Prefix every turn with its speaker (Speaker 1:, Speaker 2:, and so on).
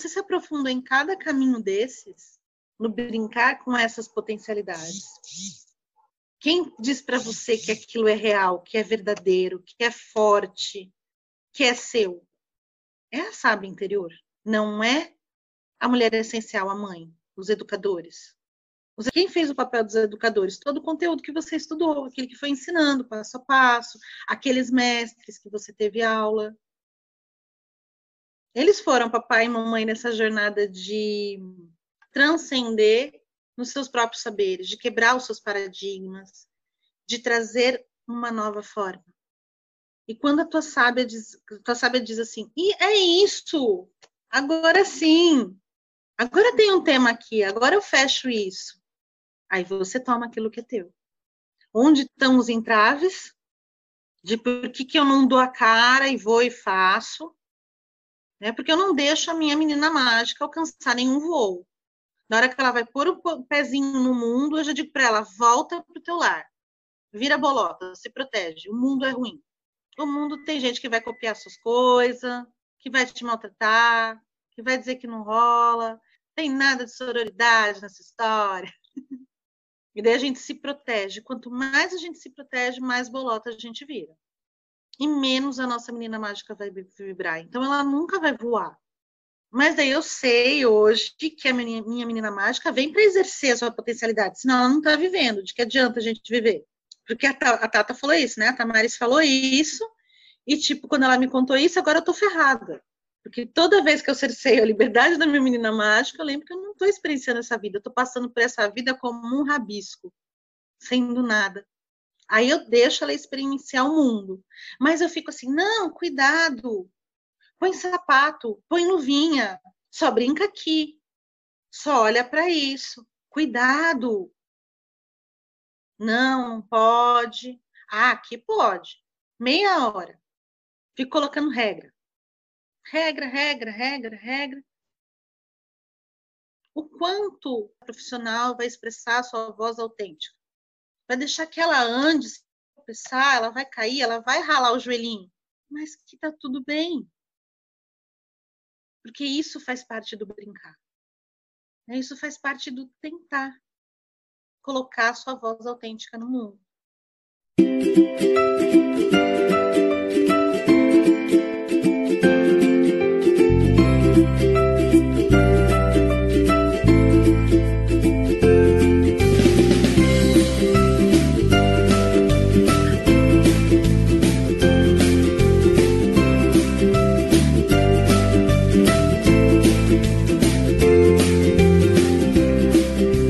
Speaker 1: você se aprofundou em cada caminho desses, no brincar com essas potencialidades? Quem diz para você que aquilo é real, que é verdadeiro, que é forte, que é seu? É a sábia interior, não é a mulher essencial, a mãe, os educadores. Quem fez o papel dos educadores? Todo o conteúdo que você estudou, aquele que foi ensinando passo a passo, aqueles mestres que você teve aula. Eles foram papai e mamãe nessa jornada de transcender nos seus próprios saberes, de quebrar os seus paradigmas, de trazer uma nova forma. E quando a tua sábia diz, tua sábia diz assim, e é isso, agora sim, agora tem um tema aqui, agora eu fecho isso. Aí você toma aquilo que é teu. Onde estão os entraves? De por que, que eu não dou a cara e vou e faço? Né? Porque eu não deixo a minha menina mágica alcançar nenhum voo. Na hora que ela vai pôr o pezinho no mundo, eu já digo para ela: volta para o teu lar, vira bolota, se protege. O mundo é ruim. O mundo tem gente que vai copiar suas coisas, que vai te maltratar, que vai dizer que não rola. Tem nada de sororidade nessa história. E daí a gente se protege. Quanto mais a gente se protege, mais bolota a gente vira. E menos a nossa menina mágica vai vibrar. Então ela nunca vai voar. Mas daí eu sei hoje que a minha, minha menina mágica vem para exercer a sua potencialidade, senão ela não está vivendo. De que adianta a gente viver? Porque a, a Tata falou isso, né? A Tamaris falou isso, e tipo, quando ela me contou isso, agora eu tô ferrada. Porque toda vez que eu cerceio a liberdade da minha menina mágica, eu lembro que eu não estou experienciando essa vida, eu estou passando por essa vida como um rabisco, sendo nada. Aí eu deixo ela experienciar o mundo. Mas eu fico assim, não, cuidado, põe sapato, põe luvinha, só brinca aqui, só olha para isso, cuidado. Não, não pode. Ah, aqui pode. Meia hora. Fico colocando regra. Regra, regra, regra, regra. O quanto o profissional vai expressar a sua voz autêntica? Vai deixar que ela ande, se tropeçar, ela vai cair, ela vai ralar o joelhinho, mas que tá tudo bem porque isso faz parte do brincar. Né? Isso faz parte do tentar colocar a sua voz autêntica no mundo.